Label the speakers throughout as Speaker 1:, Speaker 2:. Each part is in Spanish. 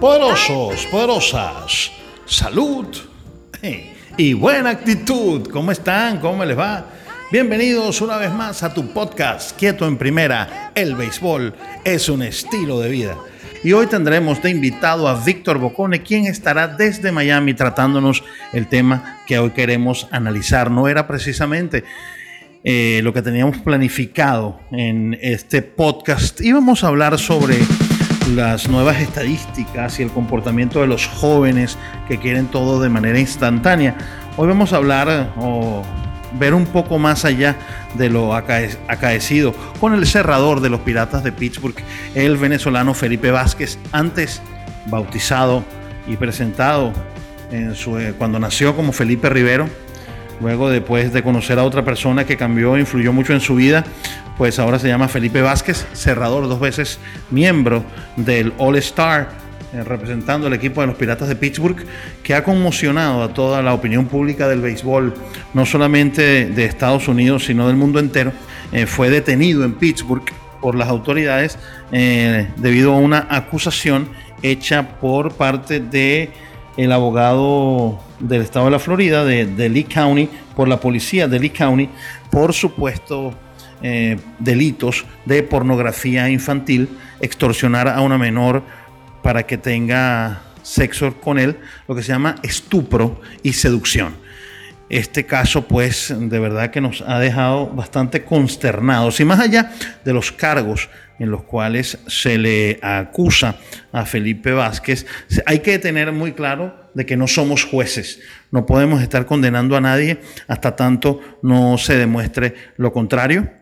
Speaker 1: Poderosos, poderosas, salud y buena actitud. ¿Cómo están? ¿Cómo les va? Bienvenidos una vez más a tu podcast, Quieto en Primera. El béisbol es un estilo de vida. Y hoy tendremos de invitado a Víctor Bocone, quien estará desde Miami tratándonos el tema que hoy queremos analizar. No era precisamente eh, lo que teníamos planificado en este podcast. Íbamos a hablar sobre las nuevas estadísticas y el comportamiento de los jóvenes que quieren todo de manera instantánea. Hoy vamos a hablar o ver un poco más allá de lo acaecido con el cerrador de los Piratas de Pittsburgh, el venezolano Felipe Vázquez, antes bautizado y presentado eh, cuando nació como Felipe Rivero, luego después de conocer a otra persona que cambió, influyó mucho en su vida, pues ahora se llama Felipe Vázquez, cerrador, dos veces miembro del All Star, eh, representando al equipo de los Piratas de Pittsburgh, que ha conmocionado a toda la opinión pública del béisbol, no solamente de Estados Unidos, sino del mundo entero. Eh, fue detenido en Pittsburgh por las autoridades eh, debido a una acusación hecha por parte de el abogado del estado de la Florida, de, Lee County, por la policía de Lee County, por supuesto eh, delitos de pornografía infantil, extorsionar a una menor para que tenga sexo con él, lo que se llama estupro y seducción. Este caso, pues, de verdad que nos ha dejado bastante consternados. Y más allá de los cargos en los cuales se le acusa a Felipe Vázquez, hay que tener muy claro de que no somos jueces. No podemos estar condenando a nadie hasta tanto no se demuestre lo contrario.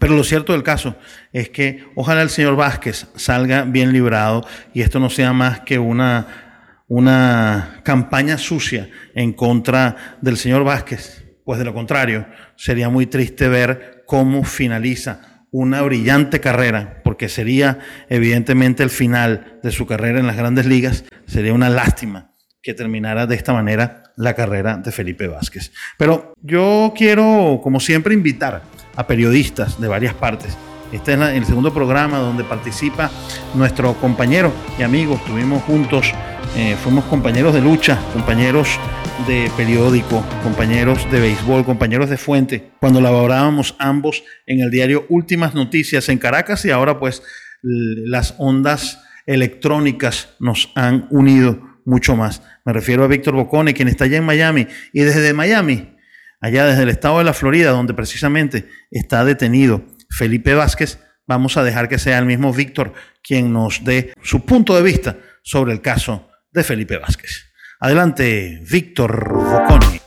Speaker 1: Pero lo cierto del caso es que ojalá el señor Vázquez salga bien librado y esto no sea más que una, una campaña sucia en contra del señor Vázquez. Pues de lo contrario, sería muy triste ver cómo finaliza una brillante carrera, porque sería evidentemente el final de su carrera en las grandes ligas. Sería una lástima que terminara de esta manera la carrera de Felipe Vázquez. Pero yo quiero, como siempre, invitar a periodistas de varias partes. Este es el segundo programa donde participa nuestro compañero y amigo. Estuvimos juntos, eh, fuimos compañeros de lucha, compañeros de periódico, compañeros de béisbol, compañeros de fuente, cuando laborábamos ambos en el diario Últimas Noticias en Caracas y ahora pues las ondas electrónicas nos han unido mucho más. Me refiero a Víctor Bocone, quien está allá en Miami y desde Miami allá desde el estado de la Florida, donde precisamente está detenido Felipe Vázquez, vamos a dejar que sea el mismo Víctor quien nos dé su punto de vista sobre el caso de Felipe Vázquez. Adelante, Víctor Bocconi.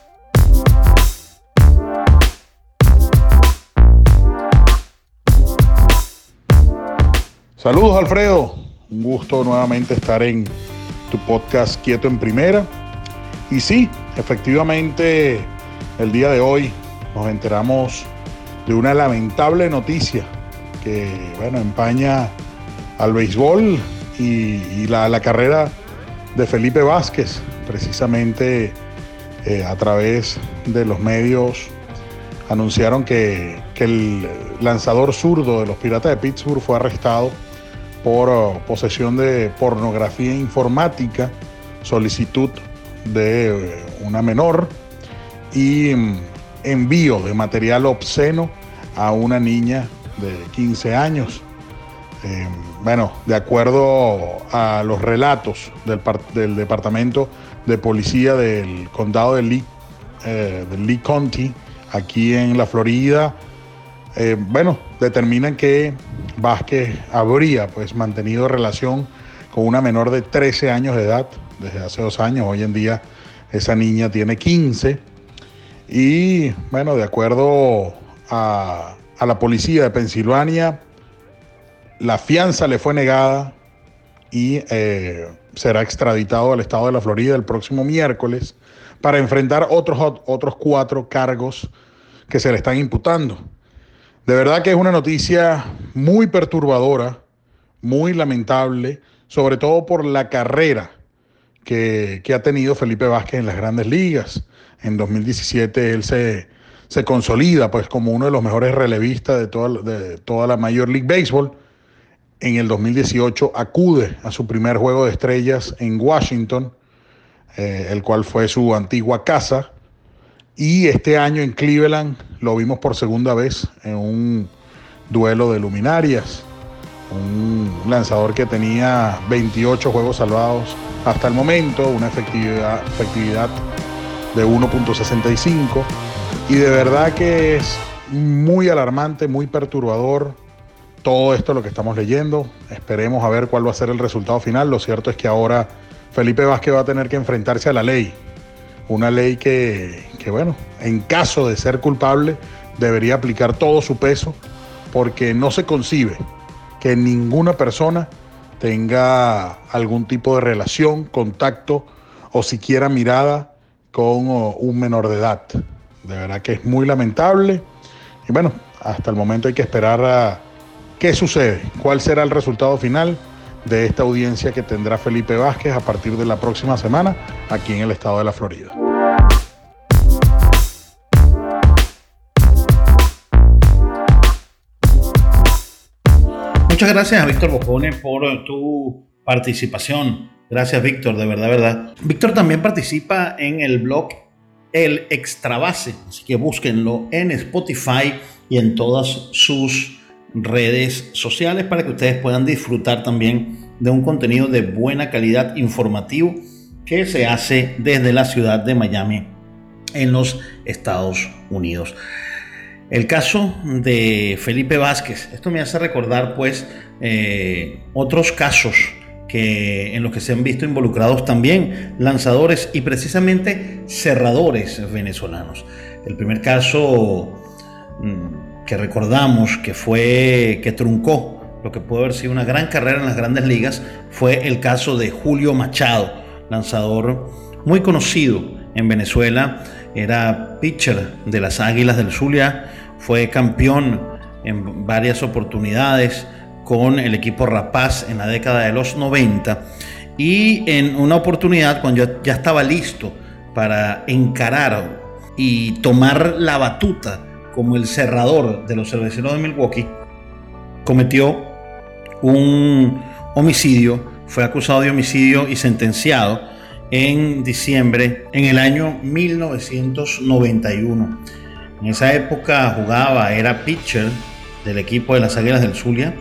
Speaker 2: Saludos Alfredo, un gusto nuevamente estar en tu podcast Quieto en Primera. Y sí, efectivamente el día de hoy nos enteramos de una lamentable noticia que, bueno, empaña al béisbol y, la, carrera de Felipe Vázquez, precisamente eh, a través de los medios anunciaron que, el lanzador zurdo de los Piratas de Pittsburgh fue arrestado por oh, posesión de pornografía informática, solicitud de eh, una menor y mm, envío de material obsceno a una niña de 15 años. Em, bueno, de acuerdo a los relatos del, Departamento de Policía del Condado de Lee, eh, Lee County, aquí en la Florida, eh, bueno, determinan que Vázquez habría pues mantenido relación con una menor de 13 años de edad desde hace dos años. Hoy en día esa niña tiene 15 y bueno, de acuerdo a, la policía de Pensilvania, la fianza le fue negada y eh, será extraditado al estado de la Florida el próximo miércoles para enfrentar otros, otros cuatro cargos que se le están imputando. De verdad que es una noticia muy perturbadora, muy lamentable, sobre todo por la carrera que, que ha tenido Felipe Vázquez en las grandes ligas. En 2017 él se, se consolida pues como uno de los mejores relevistas de toda, de toda la Major League Baseball. En el 2018 acude a su primer juego de estrellas en Washington, eh, el cual fue su antigua casa. Y este año en Cleveland lo vimos por segunda vez en un duelo de luminarias. Un lanzador que tenía 28 juegos salvados hasta el momento, una efectividad, efectividad de 1.65. Y de verdad que es muy alarmante, muy perturbador todo esto lo que estamos leyendo. Esperemos a ver cuál va a ser el resultado final. Lo cierto es que ahora Felipe Vázquez va a tener que enfrentarse a la ley. Una ley que, que bueno, en caso de ser culpable, debería aplicar todo su peso porque no se concibe que ninguna persona tenga algún tipo de relación, contacto o siquiera mirada con un menor de edad. De verdad que es muy lamentable. Y bueno, hasta el momento hay que esperar a qué sucede, cuál será el resultado final de esta audiencia que tendrá Felipe Vázquez a partir de la próxima semana aquí en el estado de la Florida.
Speaker 1: Muchas gracias a Víctor Bocone por tu participación. Gracias, Víctor, de verdad, verdad. Víctor también participa en el blog El Extrabase, así que búsquenlo en Spotify y en todas sus redes sociales para que ustedes puedan disfrutar también de un contenido de buena calidad informativo que se hace desde la ciudad de Miami en los Estados Unidos. El caso de Felipe Vázquez, esto me hace recordar pues eh, otros casos que, en los que se han visto involucrados también lanzadores y precisamente cerradores venezolanos. El primer caso mm, que recordamos que fue que truncó lo que puede haber sido una gran carrera en las grandes ligas fue el caso de Julio Machado, lanzador muy conocido en Venezuela, era pitcher de las Águilas del Zulia fue campeón en varias oportunidades con el equipo Rapaz en la década de los 90 y en una oportunidad cuando ya estaba listo para encarar y tomar la batuta como el cerrador de los cerveceros de Milwaukee, cometió un homicidio, fue acusado de homicidio y sentenciado en diciembre en el año 1991. En esa época jugaba, era pitcher del equipo de las Águilas del Zulia,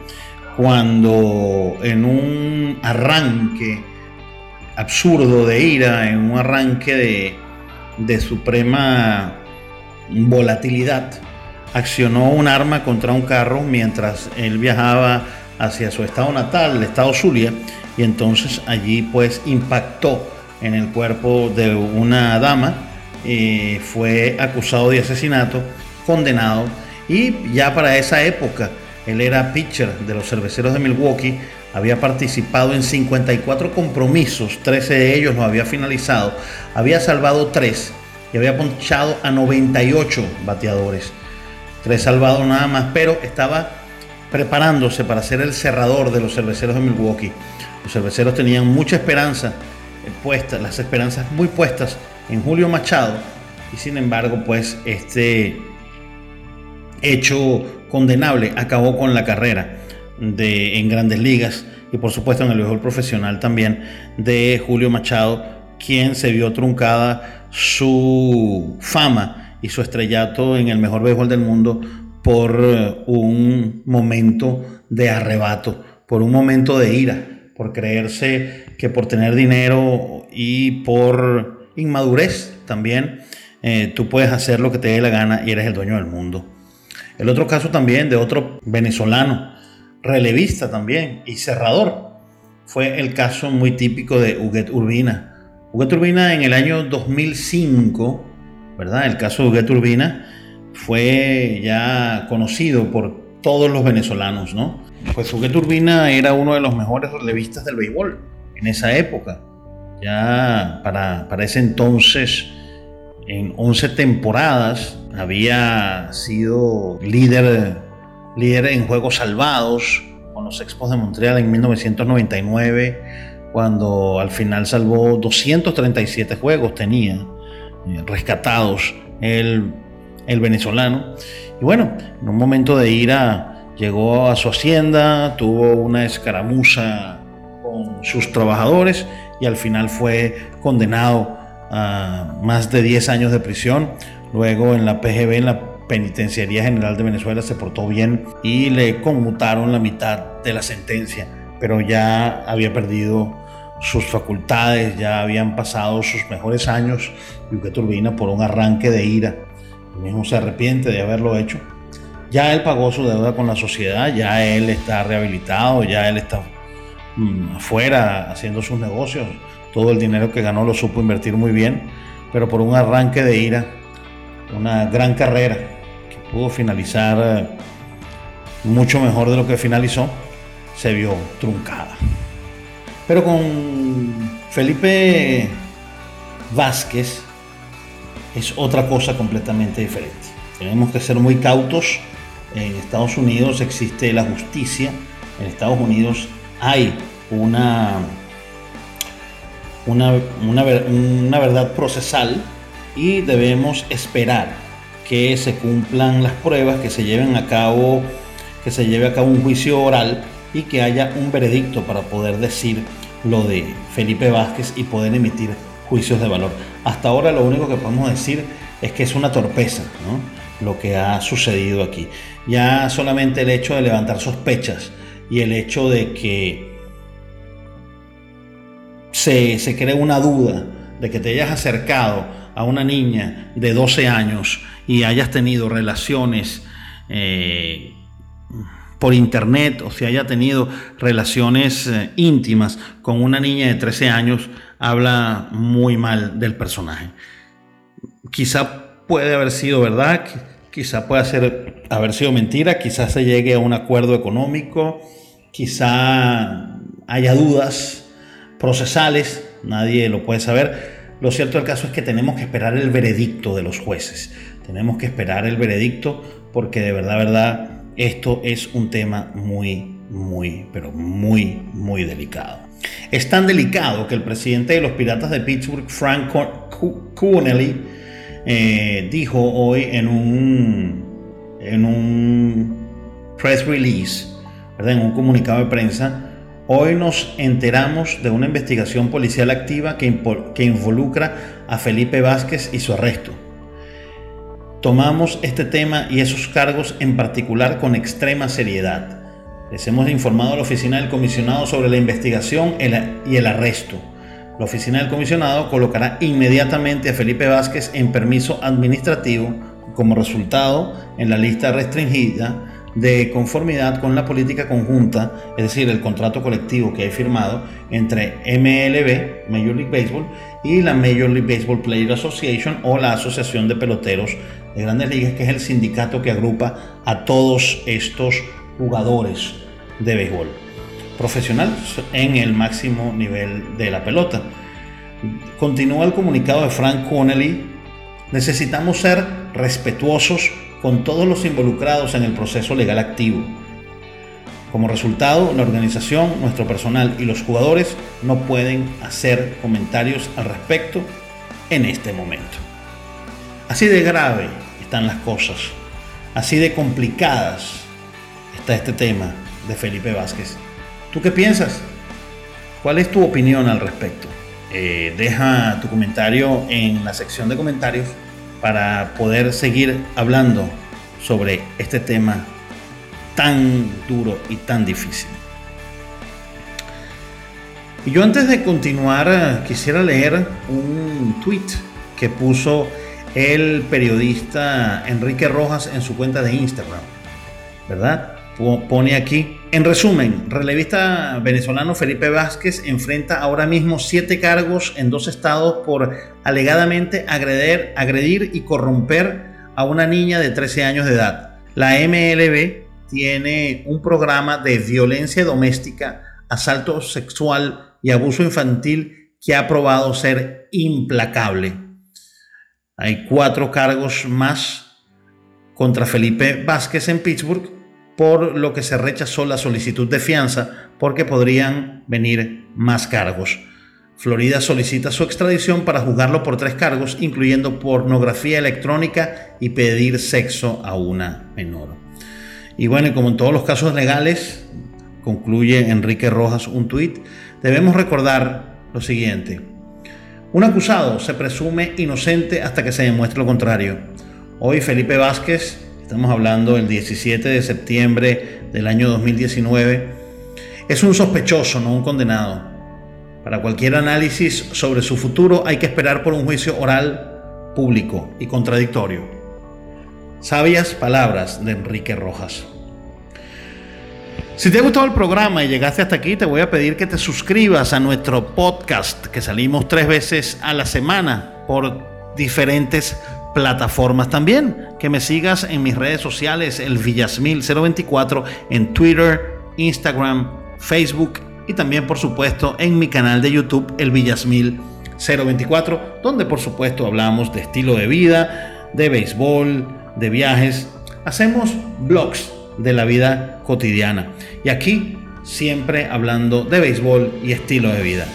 Speaker 1: cuando en un arranque absurdo de ira, en un arranque de, de suprema volatilidad, accionó un arma contra un carro mientras él viajaba hacia su estado natal, el estado Zulia, y entonces allí pues impactó en el cuerpo de una dama eh, fue acusado de asesinato, condenado y ya para esa época él era pitcher de los cerveceros de Milwaukee, había participado en 54 compromisos, 13 de ellos los había finalizado, había salvado 3 y había ponchado a 98 bateadores. 3 salvados nada más, pero estaba preparándose para ser el cerrador de los cerveceros de Milwaukee. Los cerveceros tenían mucha esperanza puesta, las esperanzas muy puestas en Julio Machado y sin embargo pues este hecho condenable acabó con la carrera de, en grandes ligas y por supuesto en el béisbol profesional también de Julio Machado quien se vio truncada su fama y su estrellato en el mejor béisbol del mundo por eh, un momento de arrebato, por un momento de ira, por creerse que por tener dinero y por inmadurez también, eh, tú puedes hacer lo que te dé la gana y eres el dueño del mundo. El otro caso también de otro venezolano, relevista también y cerrador, fue el caso muy típico de Huguet Urbina. Huguet Urbina en el año 2005, ¿verdad? El caso de Huguet Urbina fue ya conocido por todos los venezolanos, ¿no? Pues Huguet Urbina era uno de los mejores relevistas del béisbol en esa época. Ya para, ese entonces, en 11 temporadas, había sido líder, líder en juegos salvados con los Expos de Montreal en 1999, cuando al final salvó 237 juegos, tenía eh, rescatados el, el venezolano. Y bueno, en un momento de ira llegó a su hacienda, tuvo una escaramuza con sus trabajadores y al final fue condenado a más de 10 años de prisión. Luego en la PGB, en la Penitenciaría General de Venezuela, se portó bien y le conmutaron la mitad de la sentencia, pero ya había perdido sus facultades, ya habían pasado sus mejores años. Duque Turbina por un arranque de ira. El mismo se arrepiente de haberlo hecho. Ya él pagó su deuda con la sociedad, ya él está rehabilitado, ya él está mm, afuera haciendo sus negocios. Todo el dinero que ganó lo supo invertir muy bien, pero por un arranque de ira, una gran carrera que pudo finalizar eh, mucho mejor de lo que finalizó, se vio truncada. Pero con Felipe Vázquez es otra cosa completamente diferente. Tenemos que ser muy cautos. En Estados Unidos existe la justicia. En Estados Unidos hay una, una, una, verdad procesal y debemos esperar que se cumplan las pruebas, que se lleven a cabo, que se lleve a cabo un juicio oral y que haya un veredicto para poder decir lo de Felipe Vázquez y poder emitir juicios de valor. Hasta ahora lo único que podemos decir es que es una torpeza lo que ha sucedido aquí. Ya solamente el hecho de levantar sospechas y el hecho de que se, se cree una duda de que te hayas acercado a una niña de 12 años y hayas tenido relaciones eh, por internet o si haya tenido relaciones eh, íntimas con una niña de 13 años, habla muy mal del personaje. Quizá puede haber sido verdad, quizá puede ser, haber sido mentira, quizá se llegue a un acuerdo económico, quizá haya dudas procesales, nadie lo puede saber. Lo cierto del caso es que tenemos que esperar el veredicto de los jueces. Tenemos que esperar el veredicto porque de verdad, verdad, esto es un tema muy, muy, pero muy, muy delicado. Es tan delicado que el presidente de los Piratas de Pittsburgh, Frank Coonelly, eh, dijo hoy en un, en un press release, en un comunicado de prensa, Hoy nos enteramos de una investigación policial activa que, que, involucra a Felipe Vázquez y su arresto. Tomamos este tema y esos cargos en particular con extrema seriedad. Les hemos informado a la oficina del comisionado sobre la investigación y el arresto. La oficina del comisionado colocará inmediatamente a Felipe Vázquez en permiso administrativo como resultado en la lista restringida de conformidad con la política conjunta, es decir, el contrato colectivo que he firmado entre MLB, Major League Baseball, y la Major League Baseball Player Association o la Asociación de Peloteros de Grandes Ligas, que es el sindicato que agrupa a todos estos jugadores de béisbol profesional en el máximo nivel de la pelota. Continúa el comunicado de Frank Connelly. Necesitamos ser respetuosos con todos los involucrados en el proceso legal activo. Como resultado, la organización, nuestro personal y los jugadores no pueden hacer comentarios al respecto en este momento. Así de grave están las cosas, así de complicadas está este tema de Felipe Vázquez. ¿Tú qué piensas? ¿Cuál es tu opinión al respecto? Eh, deja tu comentario en la sección de comentarios para poder seguir hablando sobre este tema tan duro y tan difícil. Y yo antes de continuar quisiera leer un tweet que puso el periodista Enrique Rojas en su cuenta de Instagram, ¿verdad? Pone aquí, en resumen, relevista venezolano Felipe Vázquez enfrenta ahora mismo siete cargos en dos estados por alegadamente agredir, agredir y corromper a una niña de 13 años de edad. La MLB tiene un programa de violencia doméstica, asalto sexual y abuso infantil que ha probado ser implacable. Hay cuatro cargos más contra Felipe Vázquez en Pittsburgh por lo que se rechazó la solicitud de fianza porque podrían venir más cargos. Florida solicita su extradición para juzgarlo por tres cargos, incluyendo pornografía electrónica y pedir sexo a una menor. Y bueno, y como en todos los casos legales, concluye Enrique Rojas un tuit, debemos recordar lo siguiente. Un acusado se presume inocente hasta que se demuestre lo contrario. Hoy Felipe Vázquez, estamos hablando del 17 de septiembre del año 2019, es un sospechoso, no un condenado. Para cualquier análisis sobre su futuro hay que esperar por un juicio oral, público y contradictorio. Sabias palabras de Enrique Rojas. Si te ha gustado el programa y llegaste hasta aquí, te voy a pedir que te suscribas a nuestro podcast, que salimos tres veces a la semana por diferentes plataformas también. Que me sigas en mis redes sociales, el Villasmil024, en Twitter, Instagram, Facebook y también, por supuesto, en mi canal de YouTube, el Villasmil024, donde, por supuesto, hablamos de estilo de vida, de béisbol, de viajes. Hacemos blogs de la vida cotidiana. Y aquí siempre hablando de béisbol y estilo de vida.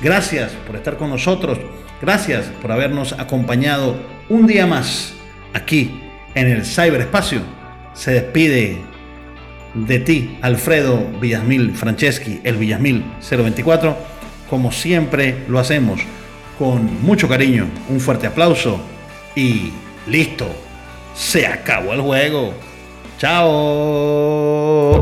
Speaker 1: Gracias por estar con nosotros. Gracias por habernos acompañado un día más aquí en el ciberespacio. Se despide de ti, Alfredo Villasmil Franceschi, el Villasmil 024, como siempre lo hacemos, con mucho cariño, un fuerte aplauso y listo, se acabó el juego. Chao.